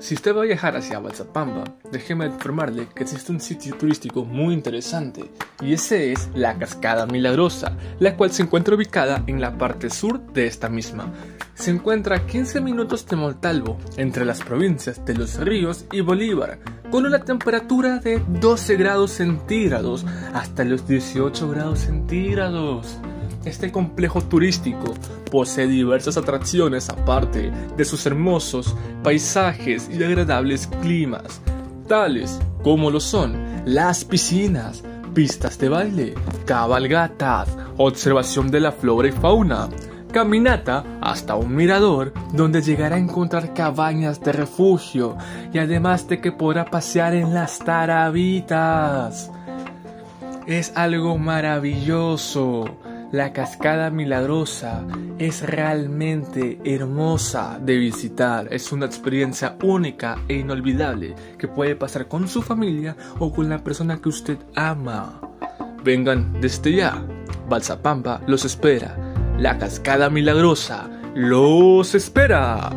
Si usted va a viajar hacia Balsapamba, déjeme informarle que existe un sitio turístico muy interesante, y ese es la Cascada Milagrosa, la cual se encuentra ubicada en la parte sur de esta misma. Se encuentra a 15 minutos de Montalvo, entre las provincias de Los Ríos y Bolívar, con una temperatura de 12 grados centígrados hasta los 18 grados centígrados. Este complejo turístico posee diversas atracciones aparte de sus hermosos paisajes y agradables climas, tales como lo son las piscinas, pistas de baile, cabalgatas, observación de la flora y fauna, caminata hasta un mirador donde llegará a encontrar cabañas de refugio y además de que podrá pasear en las tarabitas. Es algo maravilloso. La cascada milagrosa es realmente hermosa de visitar. Es una experiencia única e inolvidable que puede pasar con su familia o con la persona que usted ama. Vengan desde ya. Balsapampa los espera. La cascada milagrosa los espera.